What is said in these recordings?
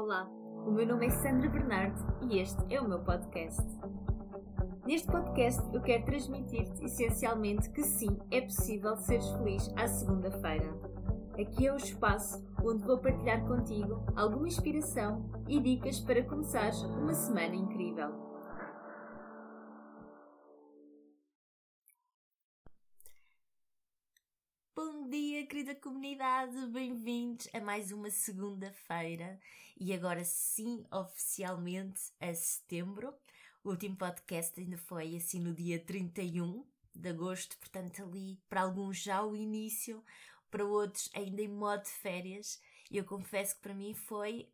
Olá, o meu nome é Sandra Bernardo e este é o meu podcast. Neste podcast eu quero transmitir-te essencialmente que sim, é possível seres feliz à segunda-feira. Aqui é o espaço onde vou partilhar contigo alguma inspiração e dicas para começares uma semana incrível. Querida comunidade, bem-vindos a mais uma segunda-feira e agora sim, oficialmente a setembro. O último podcast ainda foi assim no dia 31 de agosto, portanto, ali para alguns já o início, para outros ainda em modo de férias. E eu confesso que para mim foi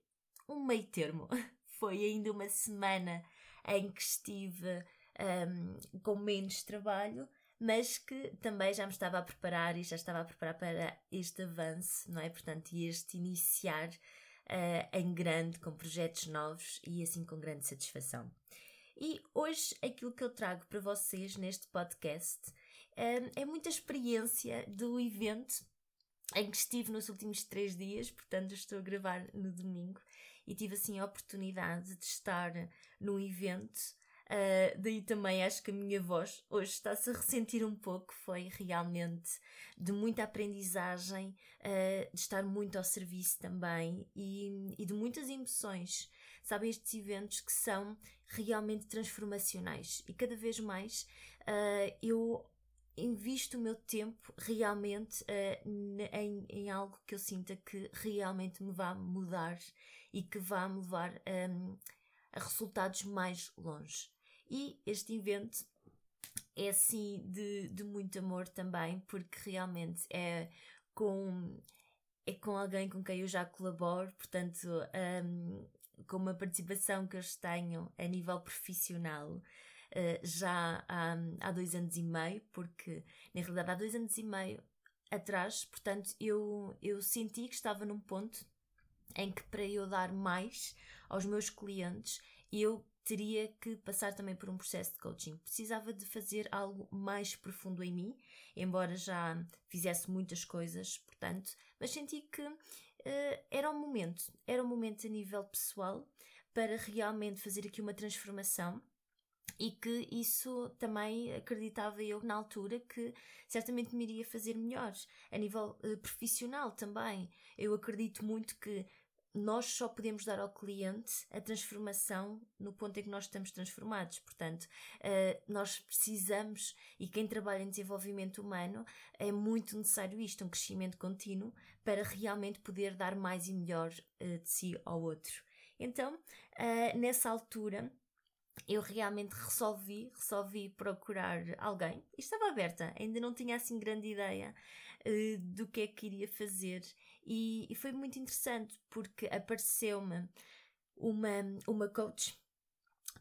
um meio termo. Foi ainda uma semana em que estive um, com menos trabalho mas que também já me estava a preparar e já estava a preparar para este avanço, não é? Portanto, e este iniciar uh, em grande, com projetos novos e assim com grande satisfação. E hoje aquilo que eu trago para vocês neste podcast uh, é muita experiência do evento em que estive nos últimos três dias, portanto estou a gravar no domingo e tive assim a oportunidade de estar no evento Uh, daí também acho que a minha voz hoje está-se a ressentir um pouco. Foi realmente de muita aprendizagem, uh, de estar muito ao serviço também e, e de muitas emoções. Sabem, estes eventos que são realmente transformacionais e cada vez mais uh, eu invisto o meu tempo realmente em, em, algo que eu sinta que realmente me vá mudar e que vá me levar um, a resultados mais longe. E este evento é assim de, de muito amor também, porque realmente é com, é com alguém com quem eu já colaboro, portanto, um, com uma participação que eu tenho a nível profissional. Uh, já há, há dois anos e meio, porque na realidade há dois anos e meio atrás, portanto, eu, eu senti que estava num ponto em que para eu dar mais aos meus clientes, eu teria que passar também por um processo de coaching. Precisava de fazer algo mais profundo em mim, embora já fizesse muitas coisas, portanto, mas senti que uh, era o momento, era o momento a nível pessoal para realmente fazer aqui uma transformação e que isso também acreditava eu na altura que certamente me iria fazer melhor a nível uh, profissional também. Eu acredito muito que nós só podemos dar ao cliente a transformação no ponto em que nós estamos transformados. Portanto, uh, nós precisamos, e quem trabalha em desenvolvimento humano, é muito necessário isto, um crescimento contínuo, para realmente poder dar mais e melhor uh, de si ao outro. Então, uh, nessa altura, eu realmente resolvi, resolvi procurar alguém e estava aberta, ainda não tinha assim grande ideia do que é que iria fazer e, e foi muito interessante porque apareceu-me uma, uma coach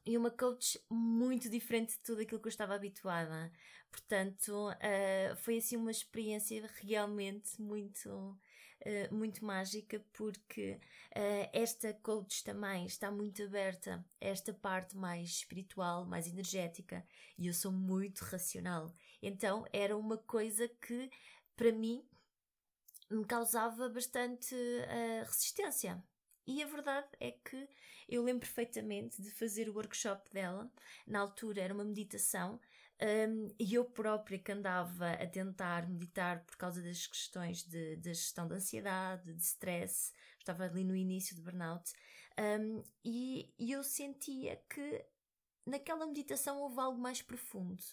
e uma coach muito diferente de tudo aquilo que eu estava habituada. Portanto, uh, foi assim uma experiência realmente muito, uh, muito mágica, porque uh, esta coach também está muito aberta a esta parte mais espiritual, mais energética, e eu sou muito racional. Então, era uma coisa que, para mim, me causava bastante uh, resistência. E a verdade é que eu lembro perfeitamente de fazer o workshop dela. Na altura era uma meditação um, e eu própria que andava a tentar meditar por causa das questões de, de gestão de ansiedade, de stress, estava ali no início de burnout, um, e, e eu sentia que naquela meditação houve algo mais profundo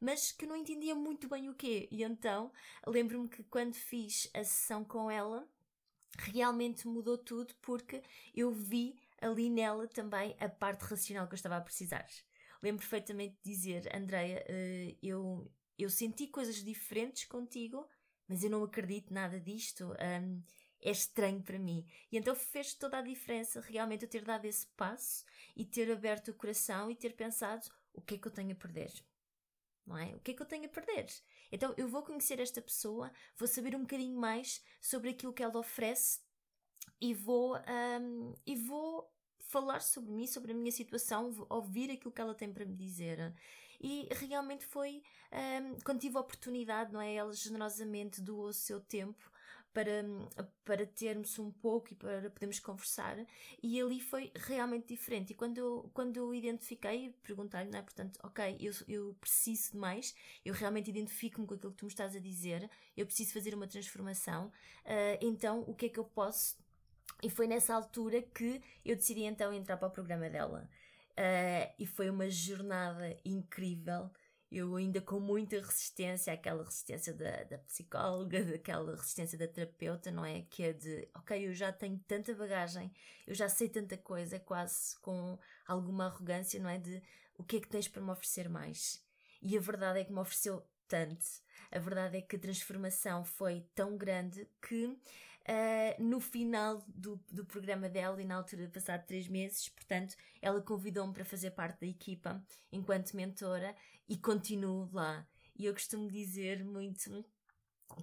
mas que não entendia muito bem o quê. E então lembro-me que quando fiz a sessão com ela, realmente mudou tudo porque eu vi ali nela também a parte racional que eu estava a precisar. Lembro perfeitamente de dizer, Andreia, uh, eu, eu senti coisas diferentes contigo, mas eu não acredito nada disto. Um, é estranho para mim. E então fez toda a diferença realmente eu ter dado esse passo e ter aberto o coração e ter pensado o que é que eu tenho a perder não é? O que é que eu tenho a perder? Então eu vou conhecer esta pessoa, vou saber um bocadinho mais sobre aquilo que ela oferece e vou, um, e vou falar sobre mim, sobre a minha situação, ouvir aquilo que ela tem para me dizer. E realmente foi um, quando tive a oportunidade, não é? Ela generosamente doou o seu tempo para, para termos um pouco e para podermos conversar, e ali foi realmente diferente. E quando eu, quando eu identifiquei, perguntei-lhe, não é? Portanto, ok, eu, eu preciso de mais, eu realmente identifico-me com aquilo que tu me estás a dizer, eu preciso fazer uma transformação, uh, então o que é que eu posso. E foi nessa altura que eu decidi então entrar para o programa dela. Uh, e foi uma jornada incrível eu ainda com muita resistência, aquela resistência da, da psicóloga, daquela resistência da terapeuta, não é? Que é de, ok, eu já tenho tanta bagagem, eu já sei tanta coisa, quase com alguma arrogância, não é? De o que é que tens para me oferecer mais? E a verdade é que me ofereceu tanto. A verdade é que a transformação foi tão grande que uh, no final do, do programa dela, e na altura passado três meses, portanto, ela convidou-me para fazer parte da equipa enquanto mentora e continuo lá. E eu costumo dizer muito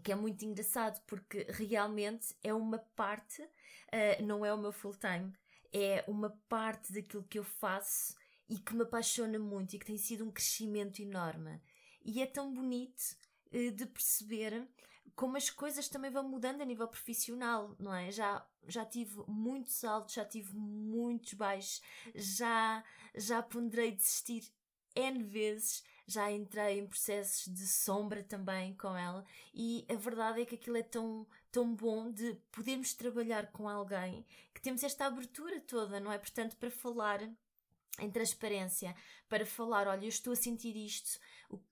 que é muito engraçado porque realmente é uma parte, uh, não é o meu full time, é uma parte daquilo que eu faço e que me apaixona muito e que tem sido um crescimento enorme. E é tão bonito uh, de perceber como as coisas também vão mudando a nível profissional, não é? Já, já tive muitos altos, já tive muitos baixos, já, já ponderei desistir N vezes, já entrei em processos de sombra também com ela, e a verdade é que aquilo é tão, tão bom de podermos trabalhar com alguém que temos esta abertura toda, não é? Portanto, para falar em transparência, para falar, olha, eu estou a sentir isto,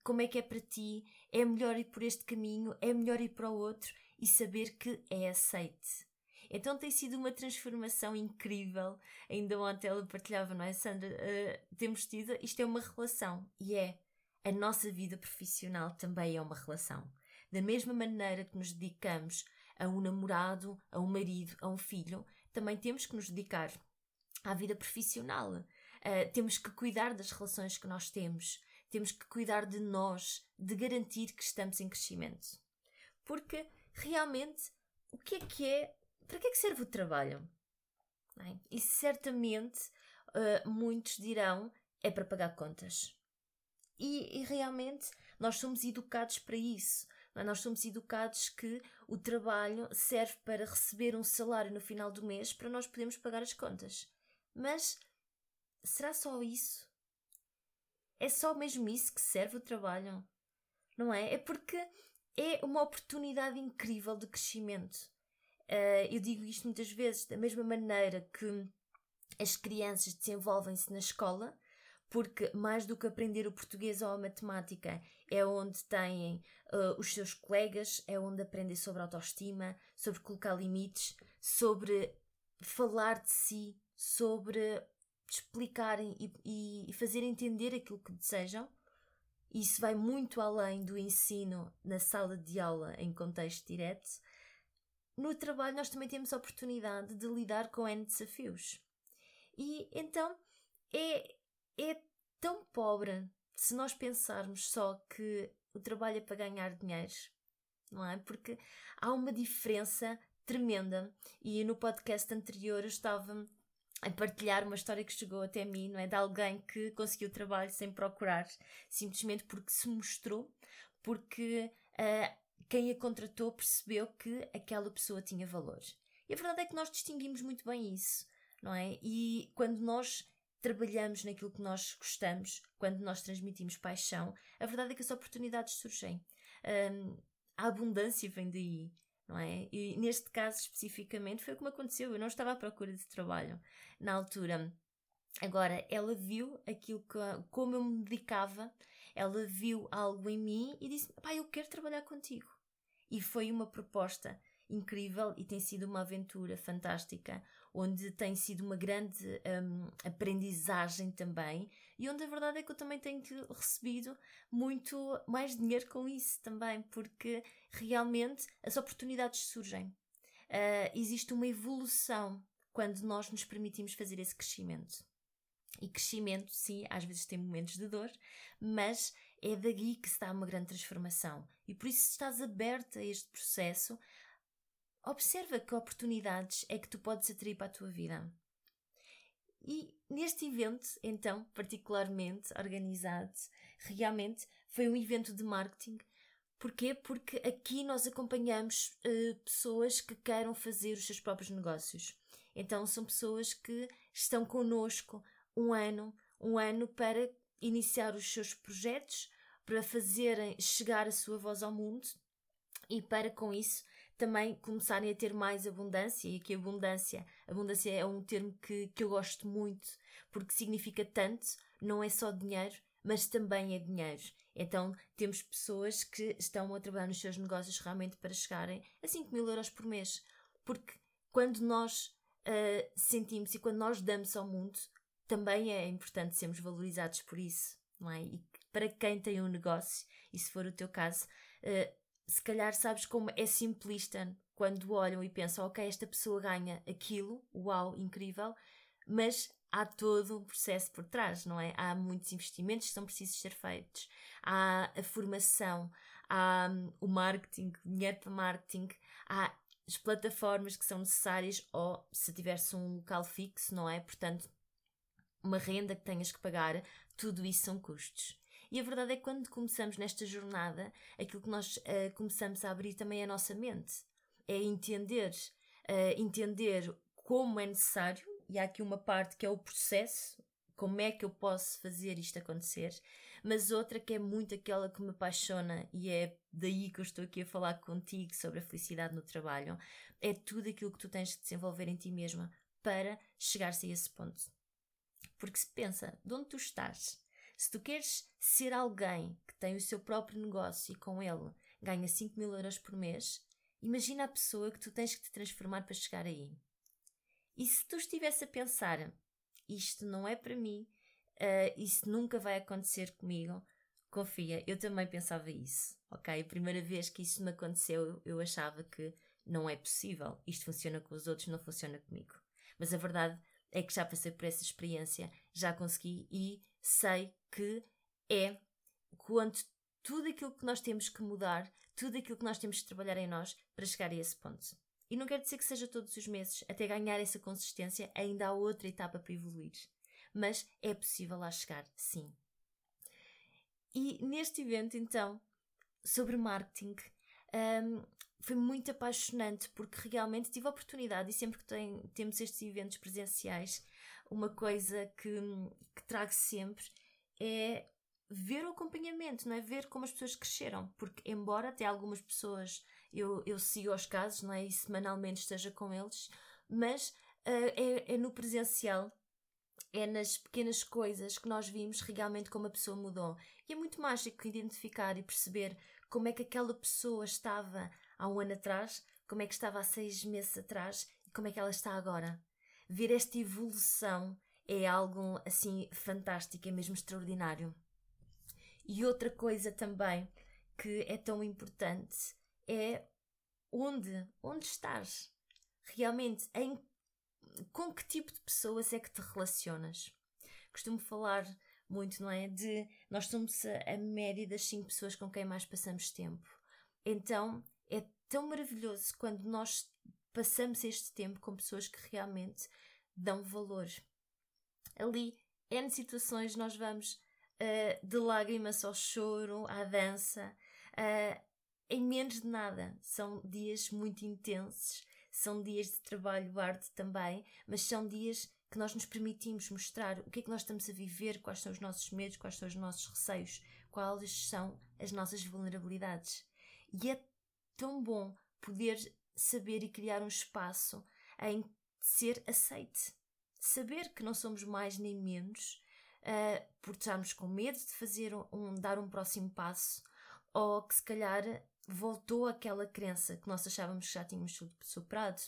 como é que é para ti, é melhor ir por este caminho, é melhor ir para o outro e saber que é aceite. Então tem sido uma transformação incrível. Ainda ontem ela partilhava, não é, Sandra? Uh, temos tido, isto é uma relação e é. A nossa vida profissional também é uma relação. Da mesma maneira que nos dedicamos a um namorado, a um marido, a um filho, também temos que nos dedicar à vida profissional. Uh, temos que cuidar das relações que nós temos temos que cuidar de nós, de garantir que estamos em crescimento. Porque realmente, o que é que é? Para que é que serve o trabalho? É? E certamente uh, muitos dirão é para pagar contas. E, e, realmente nós somos educados para isso. É? Nós somos educados que o trabalho serve para receber um salário no final do mês para nós podermos pagar as contas. Mas será só isso? É só mesmo isso que serve o trabalho, não é? É porque é uma oportunidade incrível de crescimento. Uh, eu digo isto muitas vezes, da mesma maneira que as crianças desenvolvem-se na escola, porque mais do que aprender o português ou a matemática, é onde têm uh, os seus colegas, é onde aprendem sobre autoestima, sobre colocar limites, sobre falar de si, sobre explicarem e, e fazer entender aquilo que desejam. Isso vai muito além do ensino na sala de aula em contexto direto. No trabalho, nós também temos a oportunidade de lidar com N desafios. E então é, é tão pobre se nós pensarmos só que o trabalho é para ganhar dinheiro, não é? Porque há uma diferença tremenda. E no podcast anterior eu estava a partilhar uma história que chegou até mim, não é? De alguém que conseguiu trabalho sem procurar, simplesmente porque se mostrou, porque uh, quem a contratou percebeu que aquela pessoa tinha valor. E a verdade é que nós distinguimos muito bem isso, não é? E quando nós trabalhamos naquilo que nós gostamos, quando nós transmitimos paixão, a verdade é que as oportunidades surgem. Um, a abundância vem daí não é? E neste caso especificamente foi o que me aconteceu. Eu não estava à procura de trabalho na altura. Agora, ela viu aquilo que, como eu me dedicava, ela viu algo em mim e disse: Pá, eu quero trabalhar contigo. E foi uma proposta incrível e tem sido uma aventura fantástica, onde tem sido uma grande um, aprendizagem também e onde a verdade é que eu também tenho recebido muito mais dinheiro com isso também, porque realmente as oportunidades surgem. Uh, existe uma evolução quando nós nos permitimos fazer esse crescimento. E crescimento, sim, às vezes tem momentos de dor, mas é daí que se dá uma grande transformação. E por isso, se estás aberta a este processo, observa que oportunidades é que tu podes atrair para a tua vida. E neste evento, então, particularmente organizado, realmente foi um evento de marketing Porquê? Porque aqui nós acompanhamos uh, pessoas que queiram fazer os seus próprios negócios. Então são pessoas que estão connosco um ano, um ano para iniciar os seus projetos, para fazerem chegar a sua voz ao mundo e para com isso também começarem a ter mais abundância. E aqui abundância, abundância é um termo que, que eu gosto muito porque significa tanto, não é só dinheiro, mas também é dinheiro. Então temos pessoas que estão a trabalhar nos seus negócios realmente para chegarem a 5 mil euros por mês. Porque quando nós uh, sentimos e quando nós damos ao mundo, também é importante sermos valorizados por isso, não é? E para quem tem um negócio, e se for o teu caso, uh, se calhar sabes como é simplista quando olham e pensam, ok, esta pessoa ganha aquilo, uau, incrível, mas há todo um processo por trás, não é? Há muitos investimentos que são precisos ser feitos, há a formação, há um, o marketing, dinheiro para marketing, há as plataformas que são necessárias ou se tivesse um local fixo, não é? Portanto, uma renda que tenhas que pagar, tudo isso são custos. E a verdade é que quando começamos nesta jornada, aquilo que nós uh, começamos a abrir também é a nossa mente. É entender, uh, entender como é necessário e há aqui uma parte que é o processo, como é que eu posso fazer isto acontecer, mas outra que é muito aquela que me apaixona e é daí que eu estou aqui a falar contigo sobre a felicidade no trabalho, é tudo aquilo que tu tens de desenvolver em ti mesma para chegar-se a esse ponto. Porque se pensa, de onde tu estás, se tu queres ser alguém que tem o seu próprio negócio e com ele ganha 5 mil euros por mês, imagina a pessoa que tu tens que te transformar para chegar aí. E se tu estivesse a pensar, isto não é para mim, uh, isso nunca vai acontecer comigo, confia, eu também pensava isso, ok? A primeira vez que isso me aconteceu, eu achava que não é possível, isto funciona com os outros, não funciona comigo. Mas a verdade é que já passei por essa experiência, já consegui e sei que é quanto tudo aquilo que nós temos que mudar, tudo aquilo que nós temos que trabalhar em nós para chegar a esse ponto. E não quer dizer que seja todos os meses, até ganhar essa consistência, ainda há outra etapa para evoluir. Mas é possível lá chegar, sim. E neste evento, então, sobre marketing, um, foi muito apaixonante porque realmente tive a oportunidade, e sempre que tem, temos estes eventos presenciais, uma coisa que, que trago sempre é ver o acompanhamento, não é? Ver como as pessoas cresceram, porque embora até algumas pessoas eu, eu sigo os casos, não é? E semanalmente esteja com eles, mas uh, é, é no presencial é nas pequenas coisas que nós vimos realmente como a pessoa mudou. E é muito mágico identificar e perceber como é que aquela pessoa estava há um ano atrás, como é que estava há seis meses atrás e como é que ela está agora. Ver esta evolução é algo assim fantástico, é mesmo extraordinário. E outra coisa também que é tão importante é onde, onde estás. Realmente, em, com que tipo de pessoas é que te relacionas? Costumo falar muito, não é? De nós somos a, a média das 5 pessoas com quem mais passamos tempo. Então é tão maravilhoso quando nós passamos este tempo com pessoas que realmente dão valor. Ali, N situações, nós vamos uh, de lágrimas ao choro, à dança, uh, em menos de nada. São dias muito intensos, são dias de trabalho arte também, mas são dias que nós nos permitimos mostrar o que é que nós estamos a viver, quais são os nossos medos, quais são os nossos receios, quais são as nossas vulnerabilidades. E é tão bom poder saber e criar um espaço em ser aceite. Saber que não somos mais nem menos, uh, por estarmos com medo de fazer um, dar um próximo passo, ou que se calhar voltou aquela crença que nós achávamos que já tínhamos superado.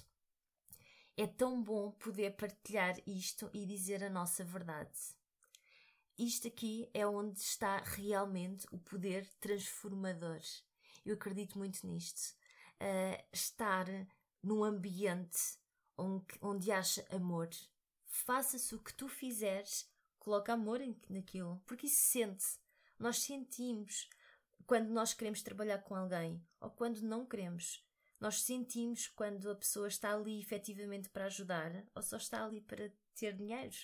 É tão bom poder partilhar isto e dizer a nossa verdade. Isto aqui é onde está realmente o poder transformador. Eu acredito muito nisto. Uh, estar num ambiente onde, onde haja amor. Faça-se o que tu fizeres, coloca amor naquilo, porque isso sente. Nós sentimos quando nós queremos trabalhar com alguém ou quando não queremos. Nós sentimos quando a pessoa está ali efetivamente para ajudar ou só está ali para ter dinheiro.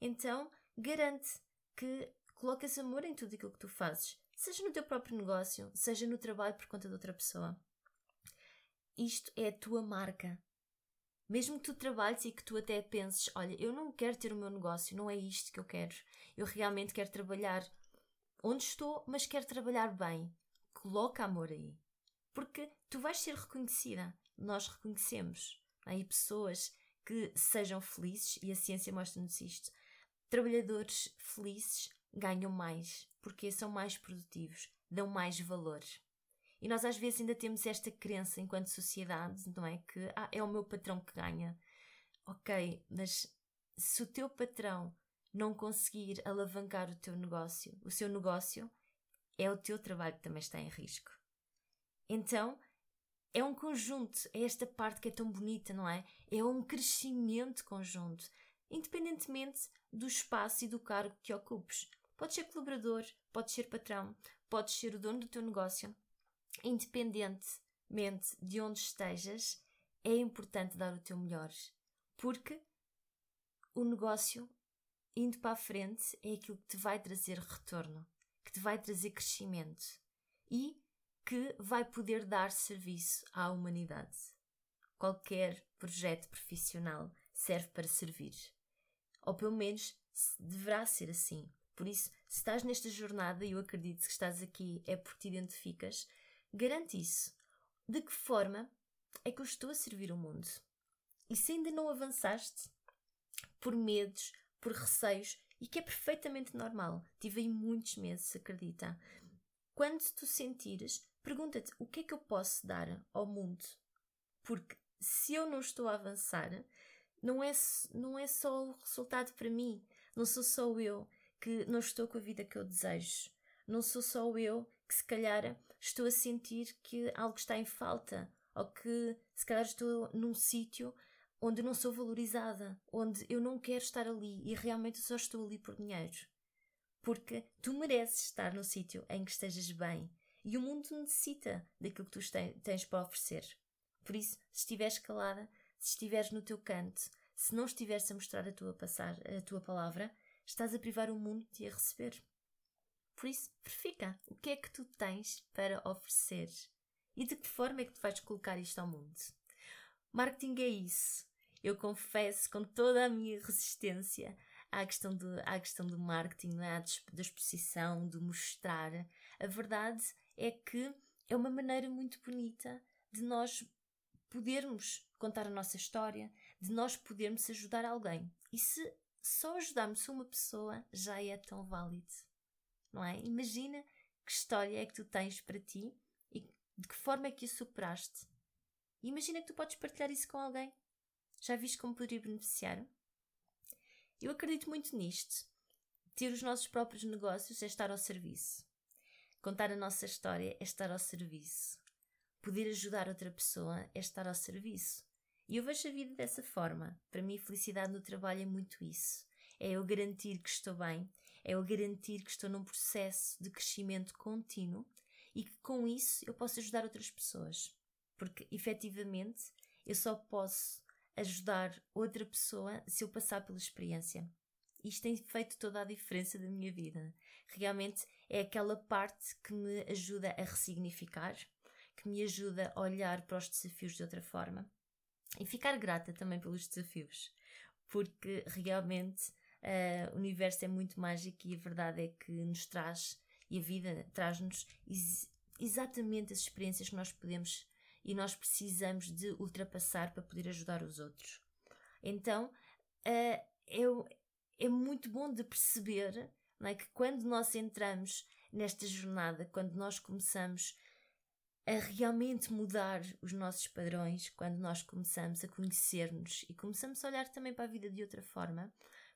Então, garante que colocas amor em tudo aquilo que tu fazes, seja no teu próprio negócio, seja no trabalho por conta de outra pessoa. Isto é a tua marca. Mesmo que tu trabalhes e que tu até penses, olha, eu não quero ter o meu negócio, não é isto que eu quero. Eu realmente quero trabalhar onde estou, mas quero trabalhar bem. Coloca amor aí. Porque tu vais ser reconhecida. Nós reconhecemos. Há aí pessoas que sejam felizes, e a ciência mostra-nos isto. Trabalhadores felizes ganham mais, porque são mais produtivos, dão mais valor. E nós às vezes ainda temos esta crença enquanto sociedade, não é? Que ah, é o meu patrão que ganha. Ok, mas se o teu patrão não conseguir alavancar o teu negócio, o seu negócio, é o teu trabalho que também está em risco. Então, é um conjunto, é esta parte que é tão bonita, não é? É um crescimento conjunto, independentemente do espaço e do cargo que ocupes. Podes ser colaborador, podes ser patrão, podes ser o dono do teu negócio. Independentemente de onde estejas, é importante dar o teu melhor, porque o negócio indo para a frente é aquilo que te vai trazer retorno, que te vai trazer crescimento e que vai poder dar serviço à humanidade. Qualquer projeto profissional serve para servir. Ou pelo menos deverá ser assim. Por isso, se estás nesta jornada, e eu acredito que estás aqui é porque te identificas, garante isso. De que forma é que eu estou a servir o mundo? E se ainda não avançaste, por medos, por receios, e que é perfeitamente normal, tive aí muitos meses, acredita. Quando tu sentires, pergunta-te o que é que eu posso dar ao mundo? Porque se eu não estou a avançar, não é, não é só o resultado para mim, não sou só eu que não estou com a vida que eu desejo, não sou só eu que se calhar estou a sentir que algo está em falta, ou que se calhar estou num sítio onde não sou valorizada, onde eu não quero estar ali e realmente só estou ali por dinheiro. Porque tu mereces estar no sítio em que estejas bem e o mundo necessita daquilo que tu tens para oferecer. Por isso, se estiveres calada, se estiveres no teu canto, se não estiveres a mostrar a tua, passar, a tua palavra, estás a privar o mundo de a receber. Por isso, verifica o que é que tu tens para oferecer e de que forma é que tu vais colocar isto ao mundo. Marketing é isso. Eu confesso com toda a minha resistência à questão do, à questão do marketing, é? da exposição, de mostrar. A verdade é que é uma maneira muito bonita de nós podermos contar a nossa história, de nós podermos ajudar alguém. E se só ajudarmos uma pessoa, já é tão válido. Não é? Imagina que história é que tu tens para ti e de que forma é que a superaste. Imagina que tu podes partilhar isso com alguém. Já viste como poderia beneficiar? Eu acredito muito nisto. Ter os nossos próprios negócios é estar ao serviço. Contar a nossa história é estar ao serviço. Poder ajudar outra pessoa é estar ao serviço. E eu vejo a vida dessa forma. Para mim, felicidade no trabalho é muito isso. É eu garantir que estou bem, é eu garantir que estou num processo de crescimento contínuo e que com isso eu posso ajudar outras pessoas. Porque efetivamente eu só posso ajudar outra pessoa se eu passar pela experiência. Isto tem feito toda a diferença da minha vida. Realmente é aquela parte que me ajuda a ressignificar, que me ajuda a olhar para os desafios de outra forma e ficar grata também pelos desafios, porque realmente uh, o universo é muito mágico e a verdade é que nos traz e a vida traz-nos ex exatamente as experiências que nós podemos e nós precisamos de ultrapassar para poder ajudar os outros. Então, uh, é, é muito bom de perceber é, que quando nós entramos nesta jornada, quando nós começamos a realmente mudar os nossos padrões, quando nós começamos a conhecer-nos e começamos a olhar também para a vida de outra forma,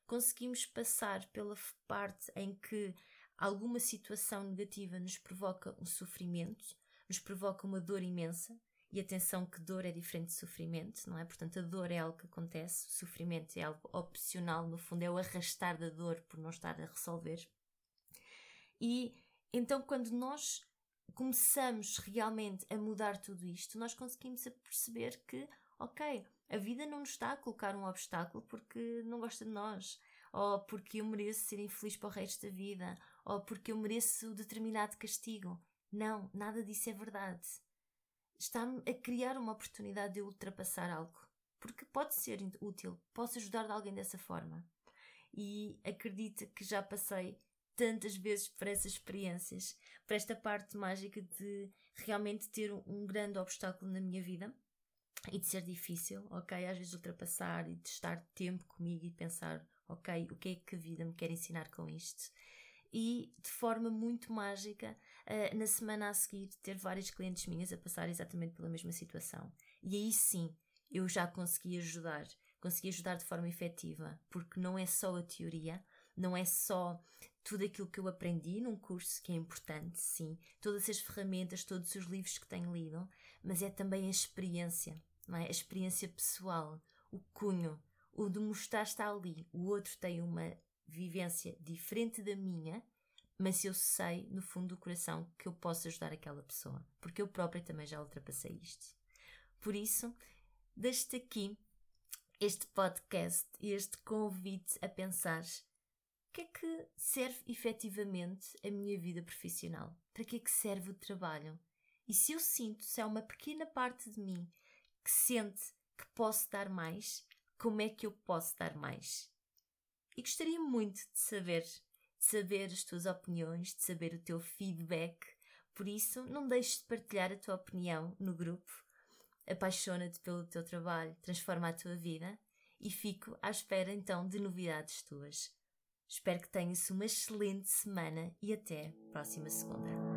conseguimos passar pela parte em que alguma situação negativa nos provoca um sofrimento, nos provoca uma dor imensa, e atenção que dor é diferente de sofrimento, não é? Portanto, a dor é algo que acontece, o sofrimento é algo opcional, no fundo é o arrastar da dor por não estar a resolver. E então, quando nós começamos realmente a mudar tudo isto, nós conseguimos perceber que, ok, a vida não nos está a colocar um obstáculo porque não gosta de nós, ou porque eu mereço ser infeliz para o resto da vida, ou porque eu mereço determinado castigo. Não, nada disso é verdade. Está-me a criar uma oportunidade de ultrapassar algo. Porque pode ser útil, posso ajudar alguém dessa forma. E acredita que já passei tantas vezes por essas experiências, por esta parte mágica de realmente ter um grande obstáculo na minha vida e de ser difícil, ok? Às vezes ultrapassar e de estar tempo comigo e pensar, ok, o que é que a vida me quer ensinar com isto? E de forma muito mágica, uh, na semana a seguir, ter vários clientes minhas a passar exatamente pela mesma situação. E aí sim, eu já consegui ajudar, consegui ajudar de forma efetiva, porque não é só a teoria, não é só tudo aquilo que eu aprendi num curso, que é importante, sim, todas as ferramentas, todos os livros que tenho lido, mas é também a experiência, não é? A experiência pessoal, o cunho, o de mostrar está ali. O outro tem uma vivência diferente da minha, mas eu sei, no fundo do coração, que eu posso ajudar aquela pessoa, porque eu própria também já ultrapassei isto. Por isso, deixo-te aqui este podcast e este convite a pensar que é que serve efetivamente a minha vida profissional? Para que é que serve o trabalho? E se eu sinto, se há uma pequena parte de mim que sente que posso dar mais, como é que eu posso dar mais? E gostaria muito de saber, de saber as tuas opiniões, de saber o teu feedback. Por isso, não deixes de partilhar a tua opinião no grupo. Apaixona-te pelo teu trabalho, transforma a tua vida e fico à espera então de novidades tuas. Espero que tenhas uma excelente semana e até próxima segunda.